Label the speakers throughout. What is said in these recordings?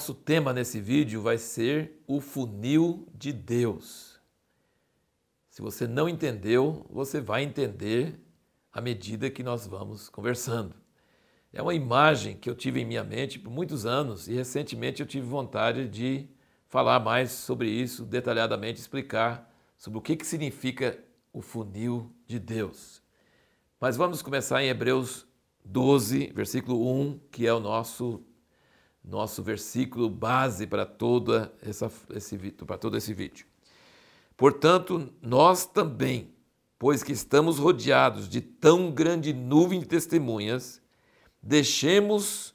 Speaker 1: nosso tema nesse vídeo vai ser o funil de Deus. Se você não entendeu, você vai entender à medida que nós vamos conversando. É uma imagem que eu tive em minha mente por muitos anos e recentemente eu tive vontade de falar mais sobre isso, detalhadamente explicar sobre o que, que significa o funil de Deus. Mas vamos começar em Hebreus 12, versículo 1, que é o nosso nosso versículo base para toda essa esse para todo esse vídeo. Portanto, nós também, pois que estamos rodeados de tão grande nuvem de testemunhas, deixemos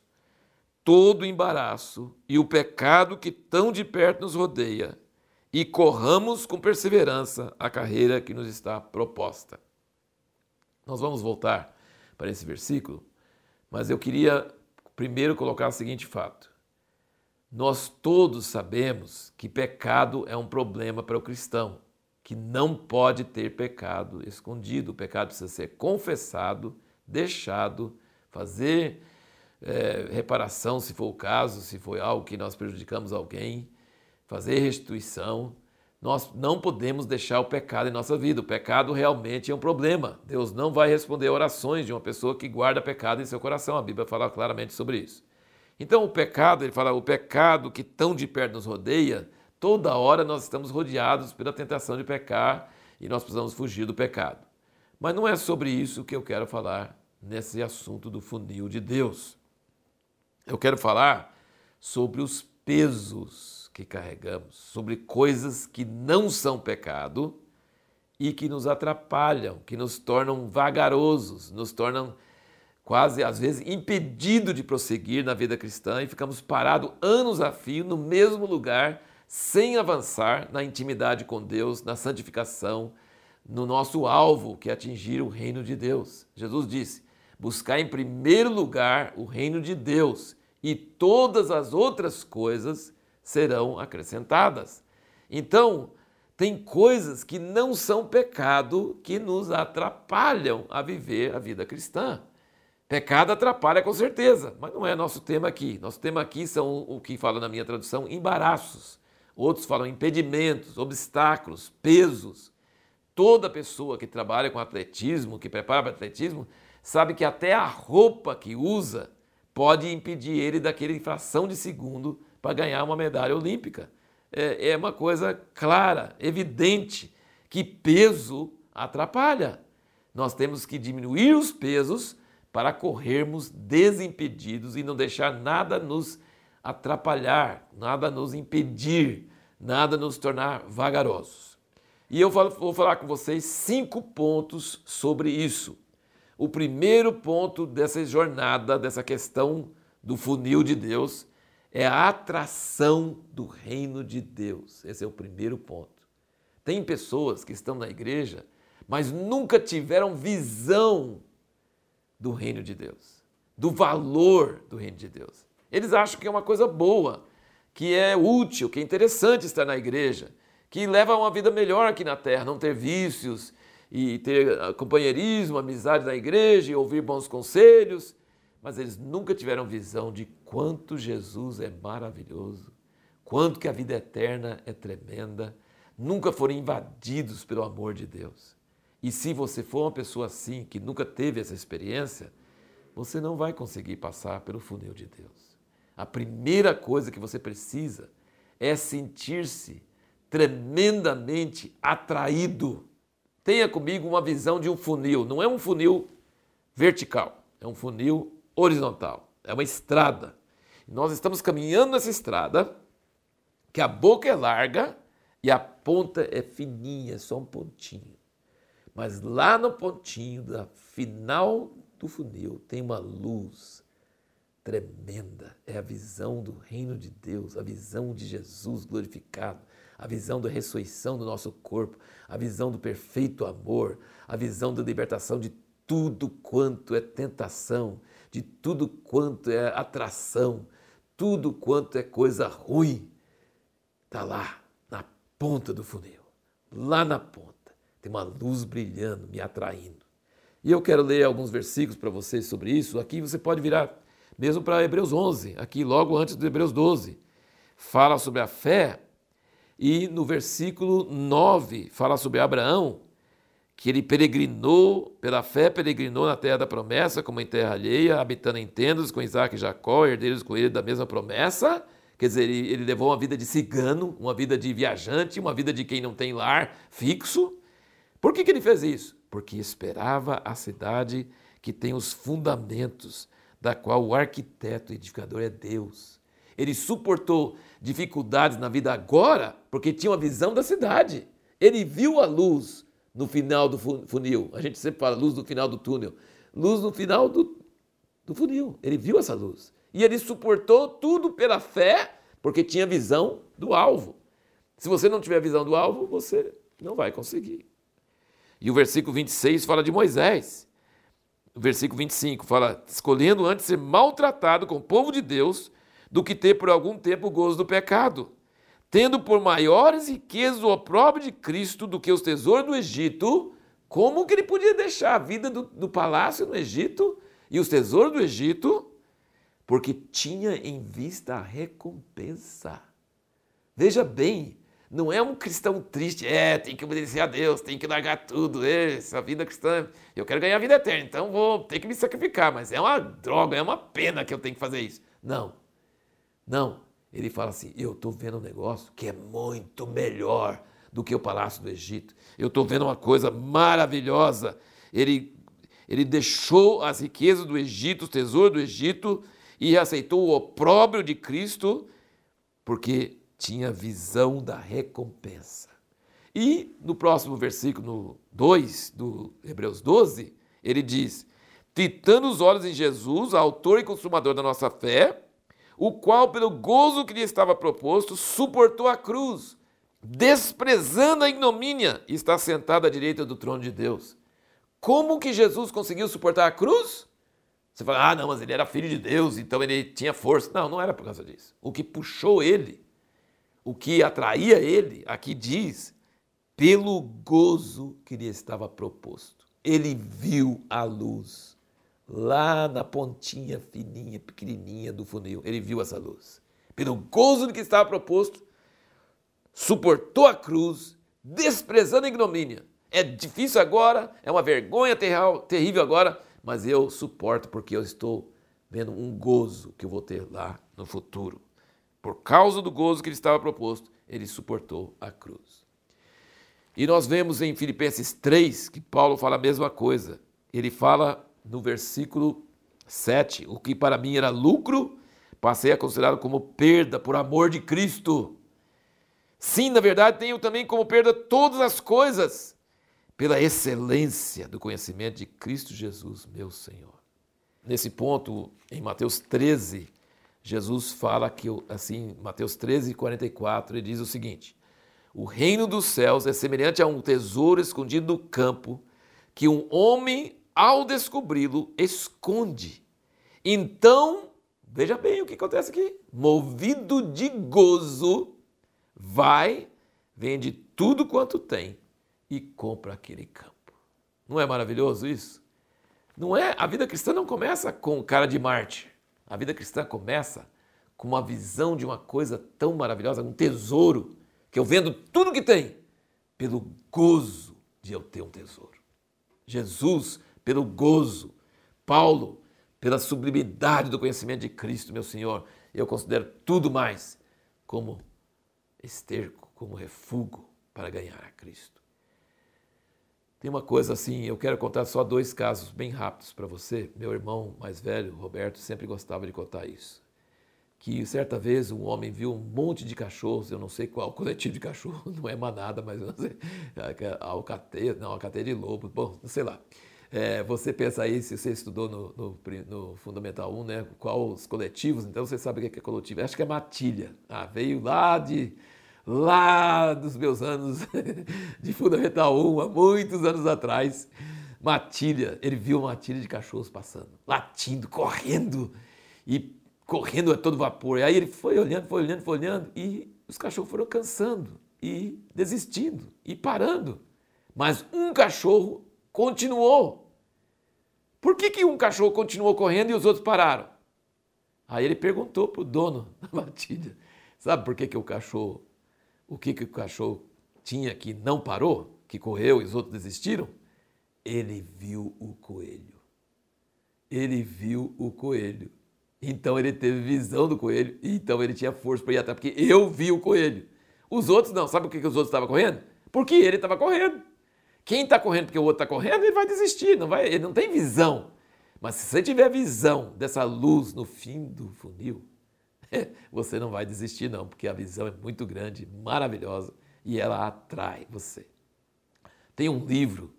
Speaker 1: todo o embaraço e o pecado que tão de perto nos rodeia e corramos com perseverança a carreira que nos está proposta. Nós vamos voltar para esse versículo, mas eu queria primeiro colocar o seguinte fato. Nós todos sabemos que pecado é um problema para o cristão, que não pode ter pecado escondido. O pecado precisa ser confessado, deixado, fazer é, reparação, se for o caso, se foi algo que nós prejudicamos alguém, fazer restituição. Nós não podemos deixar o pecado em nossa vida. O pecado realmente é um problema. Deus não vai responder orações de uma pessoa que guarda pecado em seu coração. A Bíblia fala claramente sobre isso. Então, o pecado, ele fala, o pecado que tão de perto nos rodeia, toda hora nós estamos rodeados pela tentação de pecar e nós precisamos fugir do pecado. Mas não é sobre isso que eu quero falar nesse assunto do funil de Deus. Eu quero falar sobre os pesos que carregamos, sobre coisas que não são pecado e que nos atrapalham, que nos tornam vagarosos, nos tornam quase às vezes impedido de prosseguir na vida cristã e ficamos parados anos a fio no mesmo lugar, sem avançar na intimidade com Deus, na santificação, no nosso alvo, que é atingir o reino de Deus. Jesus disse: buscar em primeiro lugar o reino de Deus e todas as outras coisas serão acrescentadas. Então, tem coisas que não são pecado que nos atrapalham a viver a vida cristã. Pecado atrapalha com certeza, mas não é nosso tema aqui. Nosso tema aqui são o que fala na minha tradução, embaraços. Outros falam impedimentos, obstáculos, pesos. Toda pessoa que trabalha com atletismo, que prepara para atletismo, sabe que até a roupa que usa pode impedir ele daquele fração de segundo para ganhar uma medalha olímpica. É, é uma coisa clara, evidente, que peso atrapalha. Nós temos que diminuir os pesos para corrermos desimpedidos e não deixar nada nos atrapalhar, nada nos impedir, nada nos tornar vagarosos. E eu vou falar com vocês cinco pontos sobre isso. O primeiro ponto dessa jornada, dessa questão do funil de Deus, é a atração do reino de Deus. Esse é o primeiro ponto. Tem pessoas que estão na igreja, mas nunca tiveram visão do reino de Deus, do valor do reino de Deus. Eles acham que é uma coisa boa, que é útil, que é interessante estar na igreja, que leva a uma vida melhor aqui na terra, não ter vícios e ter ah, companheirismo, amizade na igreja e ouvir bons conselhos, mas eles nunca tiveram visão de quanto Jesus é maravilhoso, quanto que a vida eterna é tremenda, nunca foram invadidos pelo amor de Deus. E se você for uma pessoa assim, que nunca teve essa experiência, você não vai conseguir passar pelo funil de Deus. A primeira coisa que você precisa é sentir-se tremendamente atraído. Tenha comigo uma visão de um funil. Não é um funil vertical, é um funil horizontal. É uma estrada. Nós estamos caminhando nessa estrada, que a boca é larga e a ponta é fininha, só um pontinho. Mas lá no pontinho da final do funil tem uma luz tremenda. É a visão do reino de Deus, a visão de Jesus glorificado, a visão da ressurreição do nosso corpo, a visão do perfeito amor, a visão da libertação de tudo quanto é tentação, de tudo quanto é atração, tudo quanto é coisa ruim. Está lá, na ponta do funil, lá na ponta. Tem uma luz brilhando, me atraindo. E eu quero ler alguns versículos para vocês sobre isso. Aqui você pode virar mesmo para Hebreus 11, aqui logo antes do Hebreus 12. fala sobre a fé, e no versículo 9 fala sobre Abraão, que ele peregrinou, pela fé peregrinou na terra da promessa, como em terra alheia, habitando em tendas com Isaac e Jacó, herdeiros com ele da mesma promessa. Quer dizer, ele, ele levou uma vida de cigano, uma vida de viajante, uma vida de quem não tem lar fixo. Por que, que ele fez isso? Porque esperava a cidade que tem os fundamentos, da qual o arquiteto e edificador é Deus. Ele suportou dificuldades na vida agora porque tinha uma visão da cidade. Ele viu a luz no final do funil. A gente sempre fala luz no final do túnel. Luz no final do, do funil. Ele viu essa luz. E ele suportou tudo pela fé, porque tinha visão do alvo. Se você não tiver visão do alvo, você não vai conseguir. E o versículo 26 fala de Moisés. O versículo 25 fala: escolhendo antes ser maltratado com o povo de Deus do que ter por algum tempo o gozo do pecado, tendo por maiores riquezas o opróbrio de Cristo do que os tesouros do Egito. Como que ele podia deixar a vida do, do palácio no Egito e os tesouros do Egito? Porque tinha em vista a recompensa. Veja bem, não é um cristão triste, é, tem que obedecer a Deus, tem que largar tudo, essa vida cristã, eu quero ganhar a vida eterna, então vou ter que me sacrificar, mas é uma droga, é uma pena que eu tenho que fazer isso. Não, não, ele fala assim: eu estou vendo um negócio que é muito melhor do que o palácio do Egito, eu estou vendo uma coisa maravilhosa. Ele, ele deixou as riquezas do Egito, os tesouros do Egito, e aceitou o opróbrio de Cristo, porque tinha visão da recompensa. E no próximo versículo, no 2 do Hebreus 12, ele diz: Fitando os olhos em Jesus, autor e consumador da nossa fé, o qual, pelo gozo que lhe estava proposto, suportou a cruz, desprezando a ignomínia, e está sentado à direita do trono de Deus. Como que Jesus conseguiu suportar a cruz? Você fala, ah, não, mas ele era filho de Deus, então ele tinha força. Não, não era por causa disso. O que puxou ele o que atraía ele, aqui diz, pelo gozo que lhe estava proposto. Ele viu a luz lá na pontinha fininha, pequenininha do funil. Ele viu essa luz. Pelo gozo do que estava proposto, suportou a cruz, desprezando a ignomínia. É difícil agora, é uma vergonha terrível agora, mas eu suporto porque eu estou vendo um gozo que eu vou ter lá no futuro. Por causa do gozo que lhe estava proposto, ele suportou a cruz. E nós vemos em Filipenses 3 que Paulo fala a mesma coisa. Ele fala no versículo 7: O que para mim era lucro, passei a considerar como perda por amor de Cristo. Sim, na verdade, tenho também como perda todas as coisas, pela excelência do conhecimento de Cristo Jesus, meu Senhor. Nesse ponto, em Mateus 13, Jesus fala que, assim, Mateus 13, 44, ele diz o seguinte: O reino dos céus é semelhante a um tesouro escondido no campo, que um homem, ao descobri-lo, esconde. Então, veja bem o que acontece aqui: movido de gozo, vai, vende tudo quanto tem e compra aquele campo. Não é maravilhoso isso? Não é? A vida cristã não começa com cara de Marte. A vida cristã começa com uma visão de uma coisa tão maravilhosa, um tesouro, que eu vendo tudo que tem, pelo gozo de eu ter um tesouro. Jesus, pelo gozo. Paulo, pela sublimidade do conhecimento de Cristo, meu Senhor. Eu considero tudo mais como esterco, como refúgio para ganhar a Cristo. Tem uma coisa assim, eu quero contar só dois casos bem rápidos para você. Meu irmão mais velho, Roberto, sempre gostava de contar isso. Que certa vez um homem viu um monte de cachorros, eu não sei qual coletivo de cachorro, não é manada, mas eu não sei, alcateia, não, alcateia de lobo, bom, sei lá. É, você pensa aí, se você estudou no, no, no, Fundamental 1, né, qual os coletivos, então você sabe o que é coletivo. Acho que é matilha. Ah, veio lá de lá dos meus anos de Fundamental 1, há muitos anos atrás, matilha, ele viu uma matilha de cachorros passando, latindo, correndo e correndo a todo vapor. E aí ele foi olhando, foi olhando, foi olhando e os cachorros foram cansando e desistindo e parando. Mas um cachorro continuou. Por que, que um cachorro continuou correndo e os outros pararam? Aí ele perguntou para o dono da matilha: Sabe por que, que o cachorro, o que, que o cachorro tinha que não parou, que correu e os outros desistiram? Ele viu o coelho. Ele viu o coelho. Então ele teve visão do coelho, então ele tinha força para ir atrás, porque eu vi o coelho. Os outros não. Sabe por que, que os outros estavam correndo? Porque ele estava correndo. Quem está correndo porque o outro está correndo, ele vai desistir, não vai, ele não tem visão. Mas se você tiver visão dessa luz no fim do funil, você não vai desistir não, porque a visão é muito grande, maravilhosa e ela atrai você. Tem um livro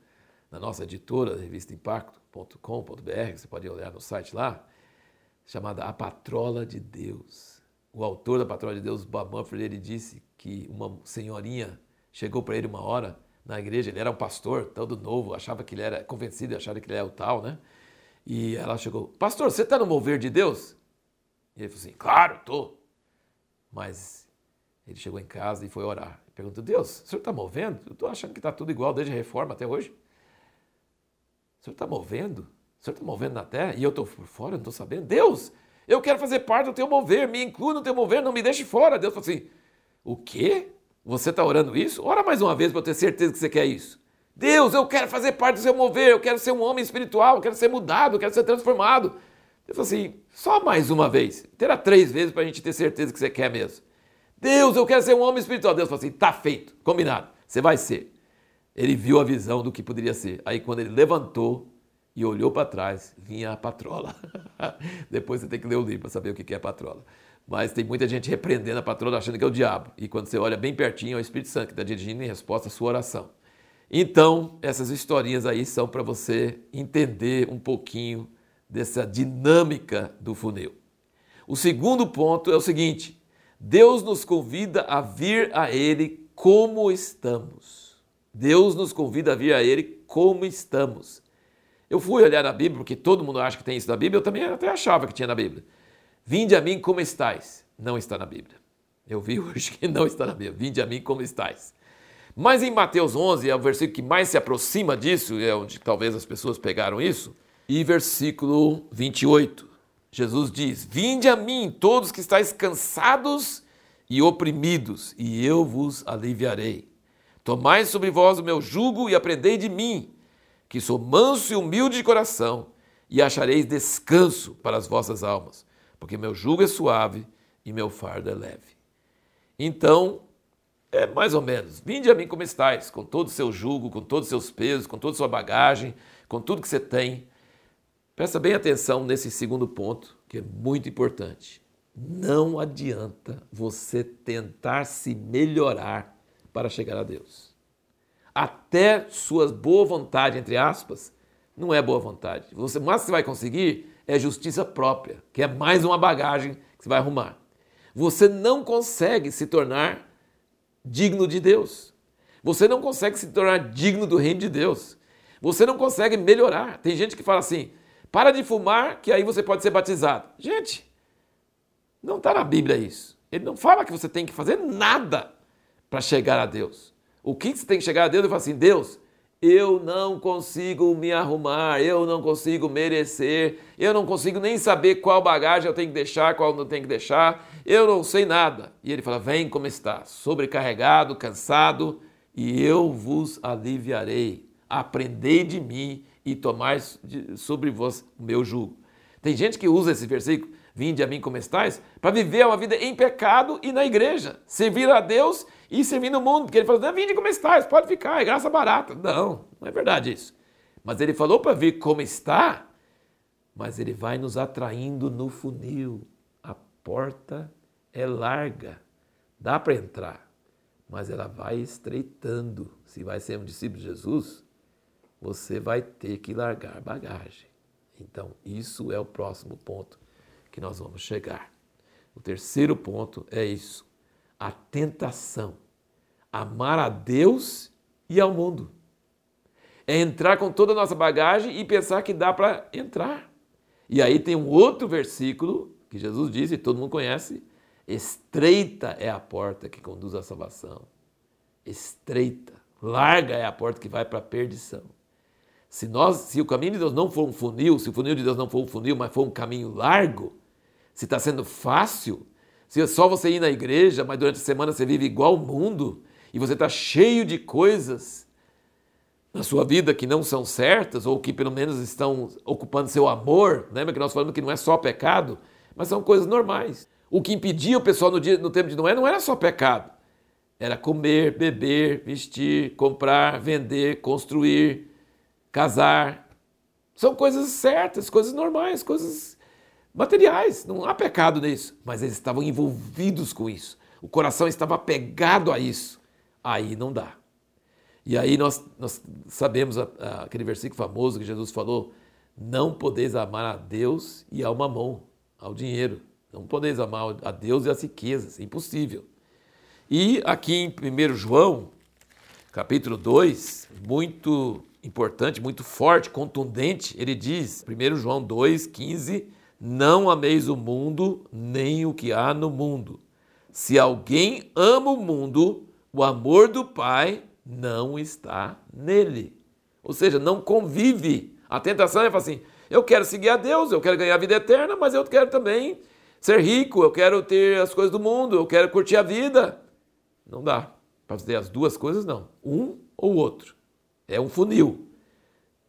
Speaker 1: na nossa editora, revista impacto.com.br, você pode olhar no site lá, chamada A Patrola de Deus. O autor da Patrola de Deus, Bob Mumford, ele disse que uma senhorinha chegou para ele uma hora na igreja, ele era um pastor, todo novo, achava que ele era convencido, achava que ele era o tal, né? E ela chegou, pastor, você está no mover de Deus? E ele falou assim, claro, estou. Mas ele chegou em casa e foi orar. Perguntou, Deus, o senhor está movendo? Eu estou achando que está tudo igual desde a reforma até hoje. O senhor está movendo? O senhor está movendo na terra? E eu estou por fora, não estou sabendo. Deus, eu quero fazer parte do teu mover, me inclua no teu mover, não me deixe fora. Deus falou assim, o quê? Você está orando isso? Ora mais uma vez para eu ter certeza que você quer isso. Deus, eu quero fazer parte do seu mover, eu quero ser um homem espiritual, eu quero ser mudado, eu quero ser transformado. Deus falou assim, só mais uma vez. Terá três vezes para a gente ter certeza que você quer mesmo. Deus, eu quero ser um homem espiritual. Deus falou assim, tá feito, combinado, você vai ser. Ele viu a visão do que poderia ser. Aí quando ele levantou e olhou para trás, vinha a patrola. Depois você tem que ler o livro para saber o que é patrola. Mas tem muita gente repreendendo a patroa achando que é o diabo. E quando você olha bem pertinho, é o Espírito Santo que está dirigindo em resposta à sua oração. Então, essas historinhas aí são para você entender um pouquinho dessa dinâmica do funil. O segundo ponto é o seguinte: Deus nos convida a vir a Ele como estamos. Deus nos convida a vir a Ele como estamos. Eu fui olhar na Bíblia, porque todo mundo acha que tem isso na Bíblia, eu também até achava que tinha na Bíblia. Vinde a mim como estais. Não está na Bíblia. Eu vi hoje que não está na Bíblia. Vinde a mim como estais. Mas em Mateus 11, é o versículo que mais se aproxima disso, é onde talvez as pessoas pegaram isso. E versículo 28. Jesus diz: Vinde a mim, todos que estáis cansados e oprimidos, e eu vos aliviarei. Tomai sobre vós o meu jugo e aprendei de mim, que sou manso e humilde de coração, e achareis descanso para as vossas almas porque meu jugo é suave e meu fardo é leve. Então, é mais ou menos, vinde a mim como estáis, com todo o seu jugo, com todos os seus pesos, com toda a sua bagagem, com tudo que você tem. Presta bem atenção nesse segundo ponto, que é muito importante. Não adianta você tentar se melhorar para chegar a Deus. Até sua boa vontade, entre aspas, não é boa vontade. Você, que você vai conseguir é justiça própria, que é mais uma bagagem que você vai arrumar. Você não consegue se tornar digno de Deus. Você não consegue se tornar digno do reino de Deus. Você não consegue melhorar. Tem gente que fala assim: para de fumar, que aí você pode ser batizado. Gente, não está na Bíblia isso. Ele não fala que você tem que fazer nada para chegar a Deus. O que você tem que chegar a Deus? Ele fala assim: Deus, eu não consigo me arrumar, eu não consigo merecer, eu não consigo nem saber qual bagagem eu tenho que deixar, qual não tenho que deixar, eu não sei nada. E ele fala: Vem como está, sobrecarregado, cansado, e eu vos aliviarei. Aprendei de mim e tomai sobre vós o meu jugo. Tem gente que usa esse versículo, vinde a mim como estáis, para viver uma vida em pecado e na igreja, servir a Deus e servir no mundo, porque ele falou, não, vinde como estáis, pode ficar, é graça barata. Não, não é verdade isso. Mas ele falou para vir como está, mas ele vai nos atraindo no funil. A porta é larga, dá para entrar, mas ela vai estreitando. Se vai ser um discípulo de Jesus, você vai ter que largar bagagem. Então, isso é o próximo ponto que nós vamos chegar. O terceiro ponto é isso a tentação. Amar a Deus e ao mundo. É entrar com toda a nossa bagagem e pensar que dá para entrar. E aí tem um outro versículo que Jesus diz, e todo mundo conhece: estreita é a porta que conduz à salvação. Estreita, larga é a porta que vai para a perdição. Se, nós, se o caminho de Deus não for um funil, se o funil de Deus não for um funil, mas for um caminho largo, se está sendo fácil, Se é só você ir na igreja, mas durante a semana você vive igual o mundo e você está cheio de coisas na sua vida que não são certas ou que pelo menos estão ocupando seu amor, lembra que nós falamos que não é só pecado, mas são coisas normais. O que impedia o pessoal no, dia, no tempo de Noé não era só pecado, era comer, beber, vestir, comprar, vender, construir, casar. São coisas certas, coisas normais, coisas materiais. Não há pecado nisso, mas eles estavam envolvidos com isso. O coração estava apegado a isso. Aí não dá. E aí nós, nós sabemos a, a, aquele versículo famoso que Jesus falou: não podeis amar a Deus e ao mamão, ao dinheiro. Não podeis amar a Deus e as riquezas. Impossível. E aqui em 1 João, capítulo 2, muito importante, muito forte, contundente, ele diz, 1 João 2, 15, não ameis o mundo, nem o que há no mundo. Se alguém ama o mundo, o amor do Pai não está nele. Ou seja, não convive. A tentação é falar assim: eu quero seguir a Deus, eu quero ganhar a vida eterna, mas eu quero também ser rico, eu quero ter as coisas do mundo, eu quero curtir a vida. Não dá. Para fazer as duas coisas, não. Um ou outro. É um funil.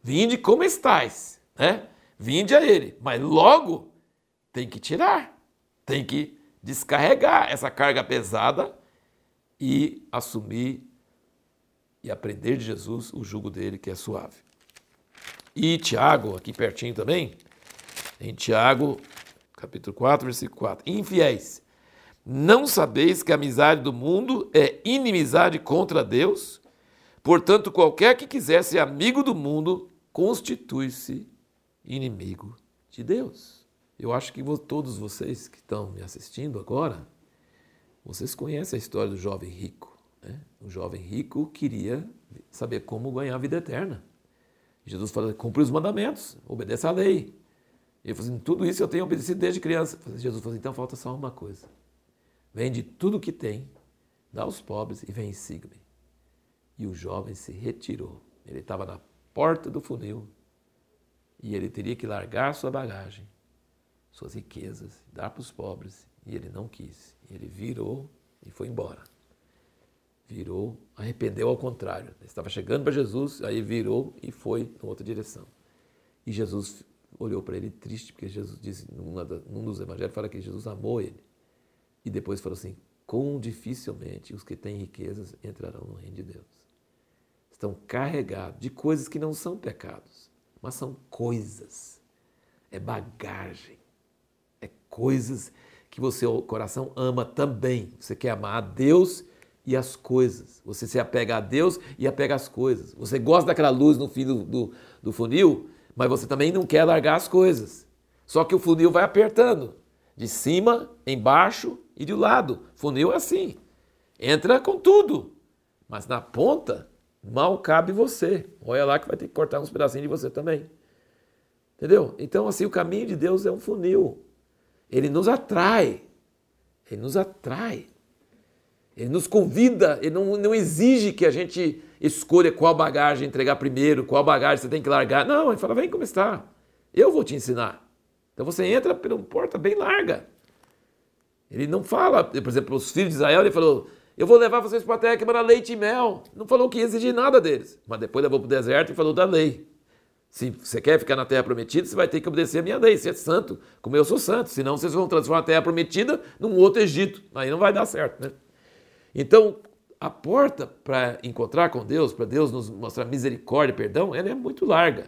Speaker 1: Vinde como estais, né? Vinde a ele. Mas logo tem que tirar. Tem que descarregar essa carga pesada e assumir e aprender de Jesus o jugo dele que é suave. E Tiago, aqui pertinho também, em Tiago, capítulo 4, versículo 4. Infiéis, não sabeis que a amizade do mundo é inimizade contra Deus? Portanto, qualquer que quiser ser amigo do mundo constitui-se inimigo de Deus. Eu acho que todos vocês que estão me assistindo agora, vocês conhecem a história do jovem rico. Né? O jovem rico queria saber como ganhar a vida eterna. Jesus falou: cumpre os mandamentos, obedeça à lei. Ele falou assim: tudo isso eu tenho obedecido desde criança. Jesus falou assim: então falta só uma coisa. Vende tudo o que tem, dá aos pobres e vem e siga-me. E o jovem se retirou. Ele estava na porta do funil e ele teria que largar sua bagagem, suas riquezas, dar para os pobres. E ele não quis. Ele virou e foi embora. Virou, arrependeu ao contrário. Ele estava chegando para Jesus, aí virou e foi em outra direção. E Jesus olhou para ele triste, porque Jesus disse, num dos evangelhos, fala que Jesus amou ele. E depois falou assim: quão dificilmente os que têm riquezas entrarão no reino de Deus. Estão carregados de coisas que não são pecados, mas são coisas. É bagagem. É coisas que você, o coração, ama também. Você quer amar a Deus e as coisas. Você se apega a Deus e apega às coisas. Você gosta daquela luz no fim do, do, do funil, mas você também não quer largar as coisas. Só que o funil vai apertando de cima, embaixo e de lado. Funil é assim. Entra com tudo. Mas na ponta, mal cabe você. Olha lá que vai ter que cortar uns pedacinhos de você também. Entendeu? Então, assim, o caminho de Deus é um funil. Ele nos atrai. Ele nos atrai. Ele nos convida, ele não, não exige que a gente escolha qual bagagem entregar primeiro, qual bagagem você tem que largar. Não, ele fala, vem como está. Eu vou te ensinar. Então você entra por uma porta bem larga. Ele não fala, por exemplo, os filhos de Israel, ele falou: Eu vou levar vocês para a terra que manda leite e mel. Não falou que ia exigir nada deles. Mas depois levou para o deserto e falou da lei. Se você quer ficar na terra prometida, você vai ter que obedecer a minha lei, ser santo, como eu sou santo. Senão vocês vão transformar a terra prometida num outro Egito. Aí não vai dar certo, né? Então, a porta para encontrar com Deus, para Deus nos mostrar misericórdia e perdão, ela é muito larga.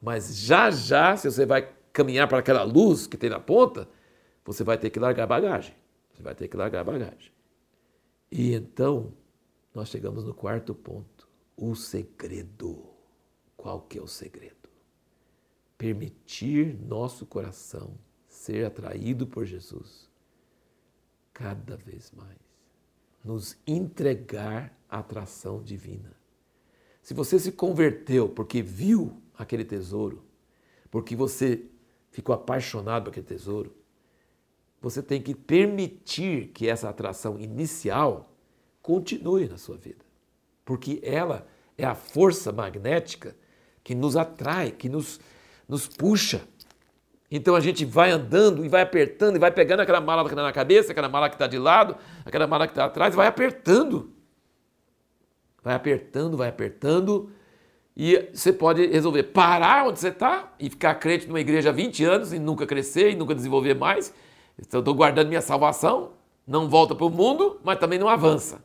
Speaker 1: Mas já já, se você vai caminhar para aquela luz que tem na ponta, você vai ter que largar a bagagem. Você vai ter que largar a bagagem. E então, nós chegamos no quarto ponto. O segredo. Qual que é o segredo? Permitir nosso coração ser atraído por Jesus cada vez mais. Nos entregar à atração divina. Se você se converteu porque viu aquele tesouro, porque você ficou apaixonado por aquele tesouro, você tem que permitir que essa atração inicial continue na sua vida. Porque ela é a força magnética que nos atrai, que nos, nos puxa. Então a gente vai andando e vai apertando e vai pegando aquela mala que está na cabeça, aquela mala que está de lado, aquela mala que está atrás, vai apertando. Vai apertando, vai apertando. E você pode resolver parar onde você está e ficar crente numa igreja há 20 anos e nunca crescer e nunca desenvolver mais. Estou guardando minha salvação, não volta para o mundo, mas também não avança.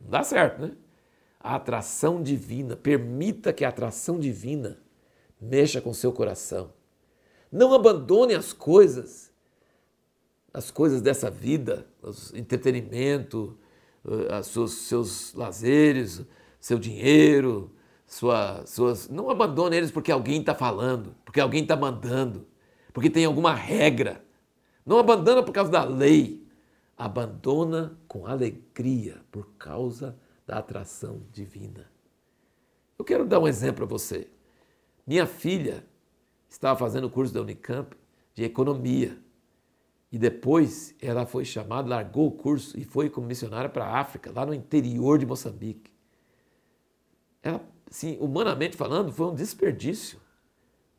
Speaker 1: Não dá certo, né? A atração divina, permita que a atração divina mexa com seu coração. Não abandone as coisas, as coisas dessa vida, o entretenimento, os seus, seus lazeres, seu dinheiro, sua, suas. Não abandone eles porque alguém está falando, porque alguém está mandando, porque tem alguma regra. Não abandona por causa da lei. Abandona com alegria por causa da atração divina. Eu quero dar um exemplo para você. Minha filha estava fazendo o curso da Unicamp de economia. E depois ela foi chamada, largou o curso e foi como missionária para a África, lá no interior de Moçambique. Ela, sim, humanamente falando, foi um desperdício.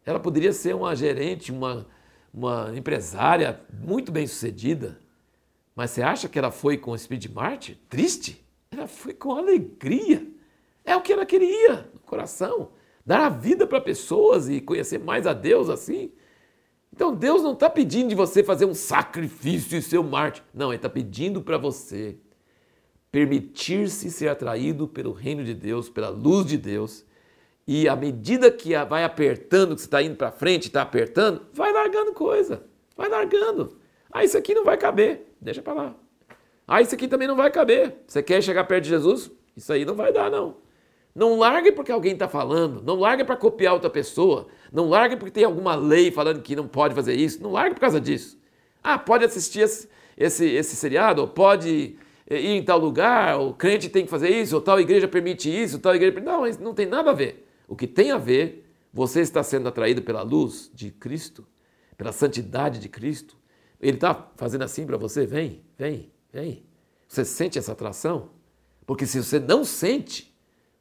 Speaker 1: Ela poderia ser uma gerente, uma, uma empresária muito bem sucedida. Mas você acha que ela foi com Speed Mart? Triste? Ela foi com alegria. É o que ela queria no coração. Dar a vida para pessoas e conhecer mais a Deus assim. Então Deus não está pedindo de você fazer um sacrifício e ser um. Não, Ele está pedindo para você permitir-se ser atraído pelo reino de Deus, pela luz de Deus. E à medida que vai apertando, que você está indo para frente, está apertando, vai largando coisa, vai largando. Ah, isso aqui não vai caber, deixa para lá. Ah, isso aqui também não vai caber. Você quer chegar perto de Jesus? Isso aí não vai dar, não. Não largue porque alguém está falando, não largue para copiar outra pessoa, não largue porque tem alguma lei falando que não pode fazer isso, não largue por causa disso. Ah, pode assistir esse, esse, esse seriado, ou pode ir em tal lugar, o crente tem que fazer isso, ou tal igreja permite isso, tal igreja. Não, isso não tem nada a ver. O que tem a ver, você está sendo atraído pela luz de Cristo, pela santidade de Cristo. Ele está fazendo assim para você, vem, vem, vem. Você sente essa atração? Porque se você não sente,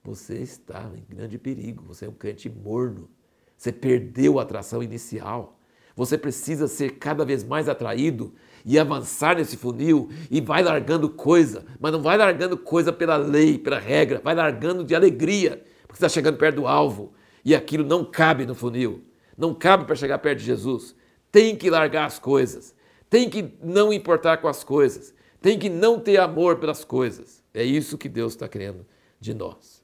Speaker 1: você está em grande perigo. Você é um crente morno. Você perdeu a atração inicial. Você precisa ser cada vez mais atraído e avançar nesse funil e vai largando coisa, mas não vai largando coisa pela lei, pela regra, vai largando de alegria, porque está chegando perto do alvo e aquilo não cabe no funil, não cabe para chegar perto de Jesus. Tem que largar as coisas, tem que não importar com as coisas, tem que não ter amor pelas coisas. É isso que Deus está querendo de nós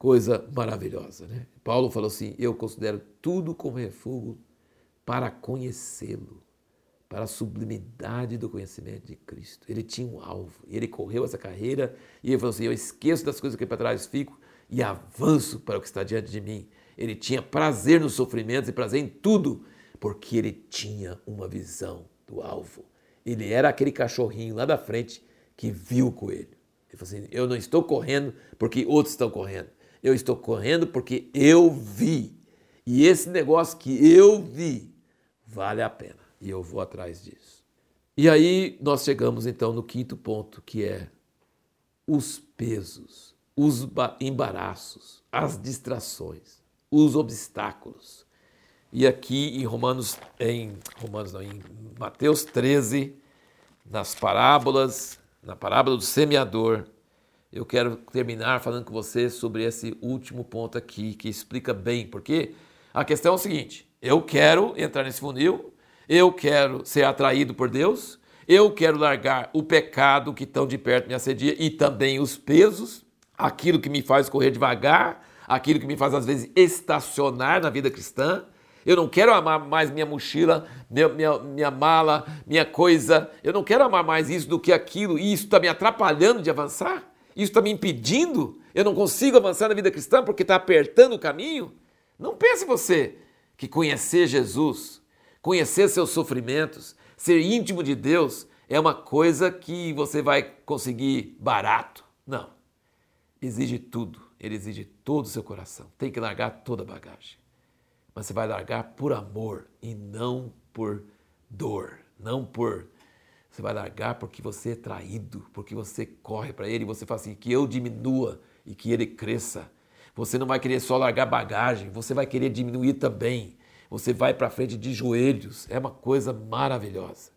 Speaker 1: coisa maravilhosa. Né? Paulo falou assim: Eu considero tudo como refúgio para conhecê-lo, para a sublimidade do conhecimento de Cristo. Ele tinha um alvo, ele correu essa carreira e ele falou assim: Eu esqueço das coisas que para trás fico e avanço para o que está diante de mim. Ele tinha prazer nos sofrimentos e prazer em tudo, porque ele tinha uma visão do alvo. Ele era aquele cachorrinho lá da frente que viu o coelho. Ele falou assim: Eu não estou correndo porque outros estão correndo. Eu estou correndo porque eu vi. E esse negócio que eu vi vale a pena. E eu vou atrás disso. E aí nós chegamos então no quinto ponto, que é os pesos, os embaraços, as distrações, os obstáculos. E aqui em Romanos, em Romanos não, em Mateus 13, nas parábolas, na parábola do semeador, eu quero terminar falando com você sobre esse último ponto aqui, que explica bem, porque a questão é o seguinte: eu quero entrar nesse funil, eu quero ser atraído por Deus, eu quero largar o pecado que tão de perto me assedia e também os pesos, aquilo que me faz correr devagar, aquilo que me faz às vezes estacionar na vida cristã. Eu não quero amar mais minha mochila, minha, minha, minha mala, minha coisa. Eu não quero amar mais isso do que aquilo, e isso está me atrapalhando de avançar. Isso está me impedindo? Eu não consigo avançar na vida cristã porque está apertando o caminho? Não pense você que conhecer Jesus, conhecer seus sofrimentos, ser íntimo de Deus é uma coisa que você vai conseguir barato. Não. Exige tudo. Ele exige todo o seu coração. Tem que largar toda a bagagem. Você vai largar por amor e não por dor, não por você vai largar porque você é traído, porque você corre para ele e você fala assim: que eu diminua e que ele cresça. Você não vai querer só largar bagagem, você vai querer diminuir também. você vai para frente de joelhos. É uma coisa maravilhosa.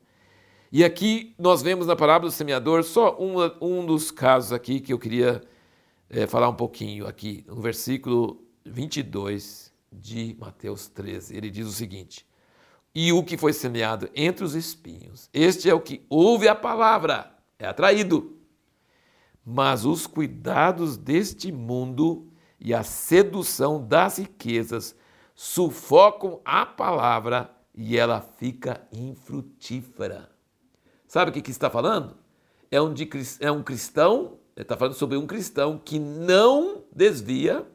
Speaker 1: E aqui nós vemos na parábola do semeador só um, um dos casos aqui que eu queria é, falar um pouquinho aqui, no versículo 22 de Mateus 13. Ele diz o seguinte: E o que foi semeado entre os espinhos, este é o que ouve a palavra, é atraído. Mas os cuidados deste mundo e a sedução das riquezas sufocam a palavra e ela fica infrutífera. Sabe o que, que está falando? É um, de, é um cristão, está falando sobre um cristão que não desvia,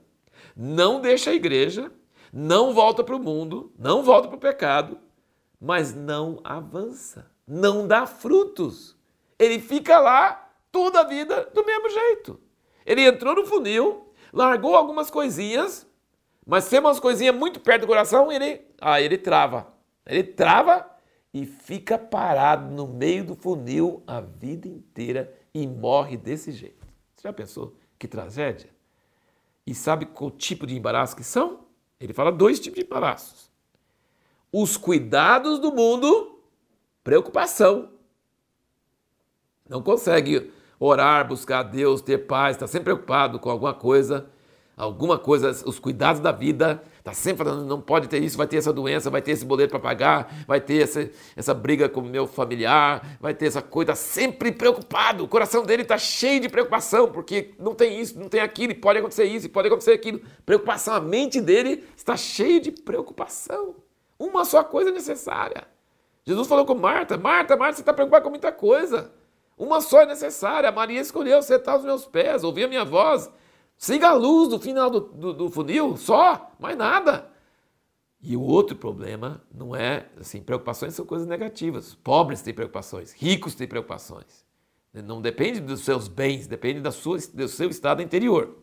Speaker 1: não deixa a igreja, não volta para o mundo, não volta para o pecado, mas não avança, não dá frutos. Ele fica lá toda a vida do mesmo jeito. Ele entrou no funil, largou algumas coisinhas, mas tem umas coisinhas muito perto do coração, ele, ah, ele trava. Ele trava e fica parado no meio do funil a vida inteira e morre desse jeito. Você já pensou que tragédia? E sabe qual tipo de embaraço que são? Ele fala dois tipos de embaraços. Os cuidados do mundo, preocupação. Não consegue orar, buscar a Deus, ter paz, está sempre preocupado com alguma coisa alguma coisa, os cuidados da vida, está sempre falando, não pode ter isso, vai ter essa doença, vai ter esse boleto para pagar, vai ter essa, essa briga com o meu familiar, vai ter essa coisa, sempre preocupado, o coração dele está cheio de preocupação, porque não tem isso, não tem aquilo, pode acontecer isso, pode acontecer aquilo. Preocupação, a mente dele está cheia de preocupação. Uma só coisa é necessária. Jesus falou com Marta, Marta, Marta, você está preocupada com muita coisa. Uma só é necessária. A Maria escolheu sentar aos meus pés, ouvir a minha voz. Siga a luz do final do, do, do funil, só, mais nada. E o outro problema não é, assim, preocupações são coisas negativas. Pobres têm preocupações, ricos têm preocupações. Não depende dos seus bens, depende da sua, do seu estado interior.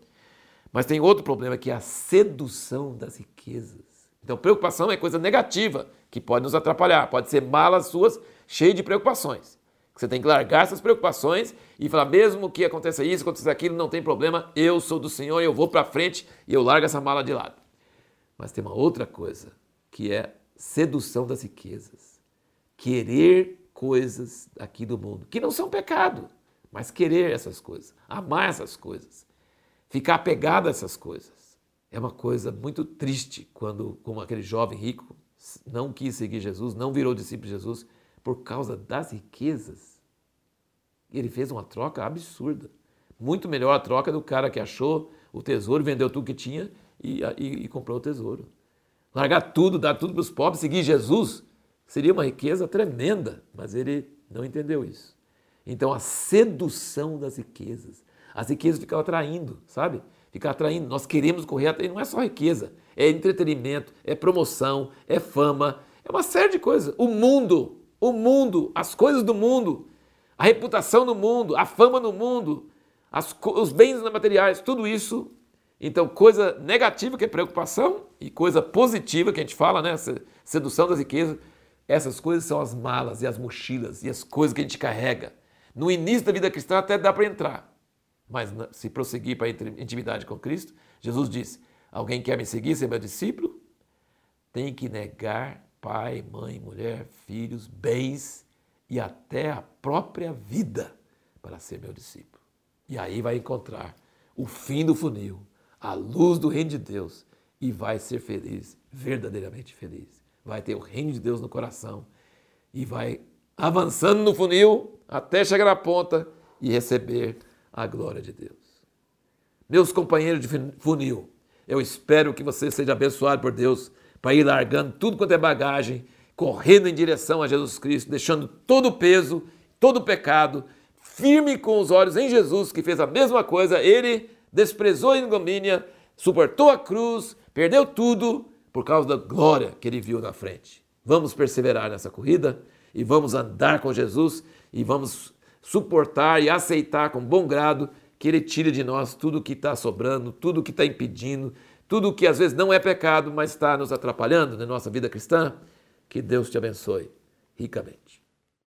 Speaker 1: Mas tem outro problema que é a sedução das riquezas. Então, preocupação é coisa negativa que pode nos atrapalhar, pode ser malas suas, cheio de preocupações. Você tem que largar essas preocupações e falar, mesmo que aconteça isso, aconteça aquilo, não tem problema, eu sou do Senhor, eu vou para frente e eu largo essa mala de lado. Mas tem uma outra coisa, que é sedução das riquezas. Querer coisas aqui do mundo, que não são pecado, mas querer essas coisas, amar essas coisas, ficar apegado a essas coisas. É uma coisa muito triste quando, como aquele jovem rico, não quis seguir Jesus, não virou discípulo de Jesus, por causa das riquezas. Ele fez uma troca absurda. Muito melhor a troca do cara que achou o tesouro, vendeu tudo que tinha e, e, e comprou o tesouro. Largar tudo, dar tudo para os pobres, seguir Jesus, seria uma riqueza tremenda, mas ele não entendeu isso. Então a sedução das riquezas. As riquezas ficam atraindo, sabe? Fica atraindo. Nós queremos correr atrás. Não é só riqueza, é entretenimento, é promoção, é fama, é uma série de coisas. O mundo o mundo, as coisas do mundo, a reputação no mundo, a fama no mundo, as, os bens materiais, tudo isso. Então, coisa negativa que é preocupação e coisa positiva que a gente fala, né? Sedução das riquezas. Essas coisas são as malas e as mochilas e as coisas que a gente carrega. No início da vida cristã até dá para entrar, mas se prosseguir para a intimidade com Cristo, Jesus disse: Alguém quer me seguir, ser meu discípulo? Tem que negar pai, mãe, mulher, filhos, bens e até a própria vida para ser meu discípulo. E aí vai encontrar o fim do funil, a luz do reino de Deus e vai ser feliz, verdadeiramente feliz. Vai ter o reino de Deus no coração e vai avançando no funil até chegar na ponta e receber a glória de Deus. Meus companheiros de funil, eu espero que você seja abençoado por Deus para ir largando tudo quanto é bagagem, correndo em direção a Jesus Cristo, deixando todo o peso, todo o pecado, firme com os olhos em Jesus, que fez a mesma coisa. Ele desprezou a ignomínia, suportou a cruz, perdeu tudo por causa da glória que ele viu na frente. Vamos perseverar nessa corrida e vamos andar com Jesus e vamos suportar e aceitar com bom grado que Ele tire de nós tudo que está sobrando, tudo que está impedindo, tudo que às vezes não é pecado, mas está nos atrapalhando na nossa vida cristã, que Deus te abençoe ricamente.